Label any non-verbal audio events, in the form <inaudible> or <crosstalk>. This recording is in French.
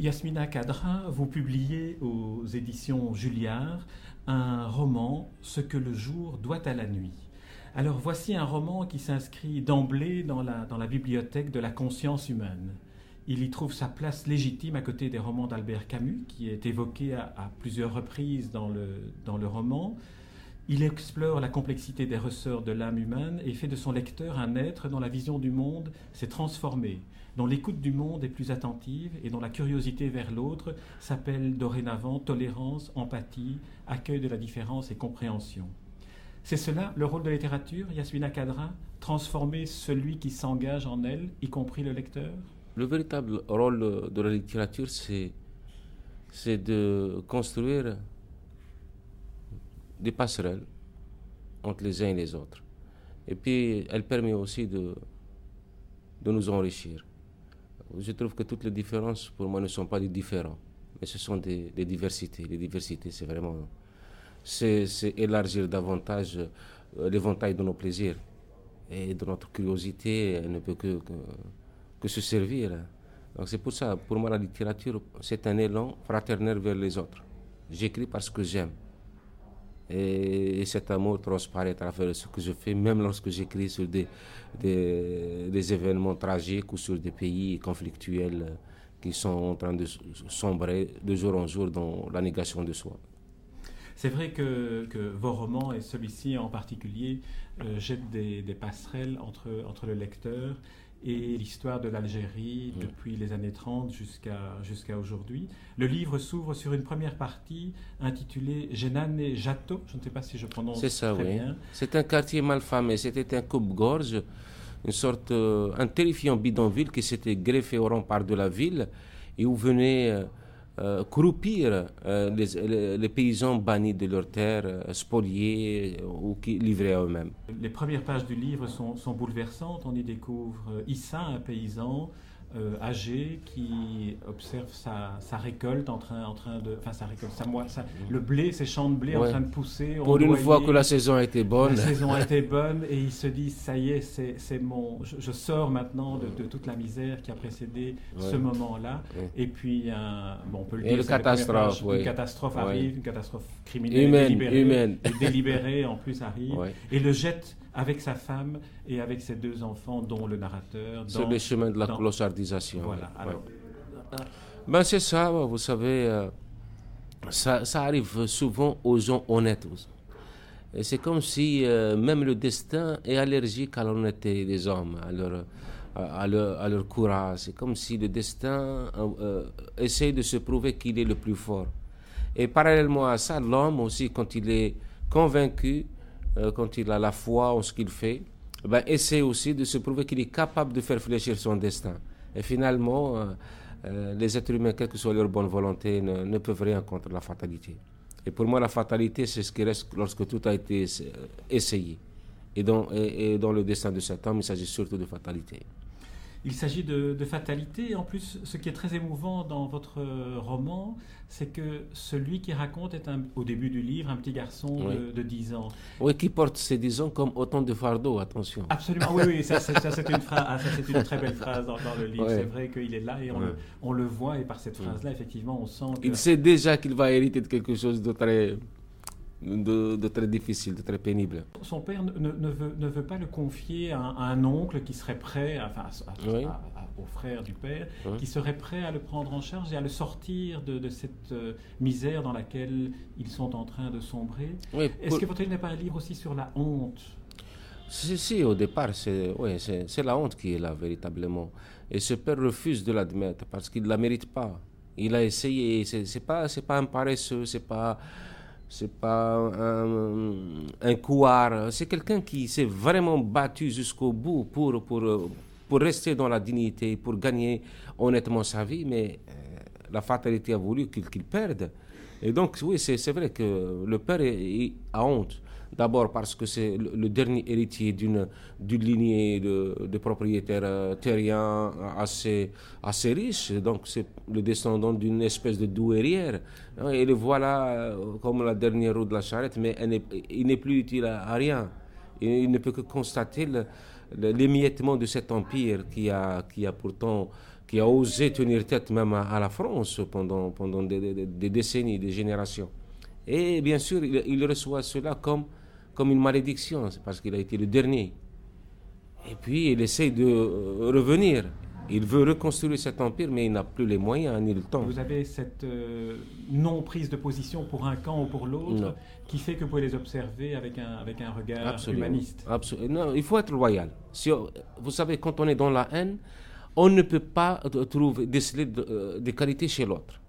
Yasmina Kadra, vous publiez aux éditions Julliard un roman, Ce que le jour doit à la nuit. Alors voici un roman qui s'inscrit d'emblée dans la, bibliothèque de la conscience humaine. Il y trouve sa place légitime à côté des romans d'Albert Camus, qui est évoqué à, plusieurs reprises dans le, dans le roman. Il explore la complexité des ressorts de l'âme humaine et fait de son lecteur un être dont la vision du monde s'est transformée, dont l'écoute du monde est plus attentive et dont la curiosité vers l'autre s'appelle dorénavant tolérance, empathie, accueil de la différence et compréhension. C'est cela le rôle de la littérature, Yasmina Kadra, transformer celui qui s'engage en elle, y compris le lecteur? Le véritable rôle de la littérature, c'est, de construire des passerelles entre les uns et les autres. Et puis, elle permet aussi de, de nous enrichir. Je trouve que toutes les différences, pour moi, ne sont pas des différents, mais ce sont des, diversités. Les diversités, c'est vraiment c'est élargir davantage euh, l'éventail de nos plaisirs. Et de notre curiosité elle ne peut que, que, se servir. Donc c'est pour ça, pour moi, la littérature, c'est un élan fraternel vers les autres. J'écris parce que j'aime. Et, cet amour transparaît à travers ce que je fais, même lorsque j'écris sur des, des, des, événements tragiques ou sur des pays conflictuels qui sont en train de sombrer de jour en jour dans la négation de soi. C'est vrai que, vos romans, et celui-ci en particulier, euh, jettent des, passerelles entre, entre le lecteur et l'histoire de l'Algérie depuis les années 30 jusqu'à jusqu'à aujourd'hui. Le livre s'ouvre sur une première partie intitulée Genane Jato. Je ne sais pas si je prononce C'est ça, très oui. bien. C'est un quartier malfamé. C'était un coupe-gorge, une sorte, euh, un terrifiant bidonville qui s'était greffé au rempart de la ville et où venaient euh, euh, croupir euh, les, paysans bannis de leurs terres, euh, spoliés ou qui, livrés à eux-mêmes. Les premières pages du livre sont, sont bouleversantes. On y découvre Issa, un paysan euh, âgé qui observe sa, sa, récolte en train, en train de. Enfin, sa récolte, sa, sa, le blé, ses champs de blé en train de pousser. Pour une fois que la saison a été bonne. La saison a <laughs> été bonne et il se dit ça y est, c'est mon. Je, sors maintenant de, de, toute la misère qui a précédé ce moment-là. Et puis, un, bon, on peut le dire. Le catastrophe, Une catastrophe arrive, une catastrophe criminelle humaine, délibérée, humaine. délibérée en plus arrive. Et le jette avec sa femme et avec ses deux enfants, dont le narrateur. C'est le chemin de la Voilà. Ben c'est ça, vous savez, euh, ça, ça, arrive souvent aux gens honnêtes. Et c'est comme si euh, même le destin est allergique à l'honnêteté des hommes, à leur, à leur, à leur courage. C'est comme si le destin euh, essaie de se prouver qu'il est le plus fort. Et parallèlement à ça, l'homme aussi, quand il est convaincu euh, quand il a la foi en ce qu'il fait, ben, essaie aussi de se prouver qu'il est capable de faire fléchir son destin. Et finalement, euh, euh, les êtres humains, quelle que soit leur bonne volonté, ne, peuvent rien contre la fatalité. Et pour moi, la fatalité, c'est ce qui reste lorsque tout a été essayé. Et dans, et dans le destin de cet homme, il s'agit surtout de fatalité. Il s'agit de, fatalité. En plus, ce qui est très émouvant dans votre roman, c'est que celui qui raconte est au début du livre un petit garçon de, 10 ans. Oui, qui porte ses 10 ans comme autant de fardeaux, attention. Absolument, oui, oui, ça, c'est une, ah, une, très belle <laughs> phrase dans, le livre. C'est vrai qu'il est là et on, le, on, le, voit, et par cette phrase-là, effectivement, on sent que... Il sait déjà qu'il va hériter de quelque chose de très de, très difficile, de très pénible. Son père ne, veut, ne veut, pas le confier à un, oncle qui serait prêt, enfin, au frère du père, qui serait prêt à le prendre en charge et à le sortir de, cette euh, misère dans laquelle ils sont en train de sombrer. Est-ce que votre livre n'est pas un livre aussi sur la honte? Si, si, au départ, c'est la honte qui est là, véritablement. Et ce père refuse de l'admettre parce qu'il ne la mérite pas. Il a essayé, c'est pas, pas un paresseux, c'est pas c'est pas un, un couard, c'est quelqu'un qui s'est vraiment battu jusqu'au bout pour, pour, pour rester dans la dignité, pour gagner honnêtement sa vie, mais euh, la fatalité a voulu qu'il perde. Et donc, oui, c'est vrai que le père a honte. D'abord parce que c'est le, dernier héritier d'une lignée de, propriétaires euh, terriens assez, assez riches. Donc c'est le descendant d'une espèce de douairière. Et le voilà euh, comme la dernière roue de la charrette, mais il n'est plus utile à, rien. Il, ne peut que constater l'émiettement de cet empire qui a, qui a pourtant qui a osé tenir tête même à, la France pendant, pendant des, décennies, des générations. Et bien sûr, il, reçoit cela comme, comme une malédiction, parce qu'il a été le dernier. Et puis il essaye de euh, revenir. Il veut reconstruire cet empire, mais il n'a plus les moyens ni le temps. Vous avez cette euh, non-prise de position pour un camp ou pour l'autre qui fait que vous pouvez les observer avec un, avec un regard humaniste. Absolument. Non, il faut être loyal. Si vous savez, quand on est dans la haine, on ne peut pas trouver, déceler euh, des qualités chez l'autre.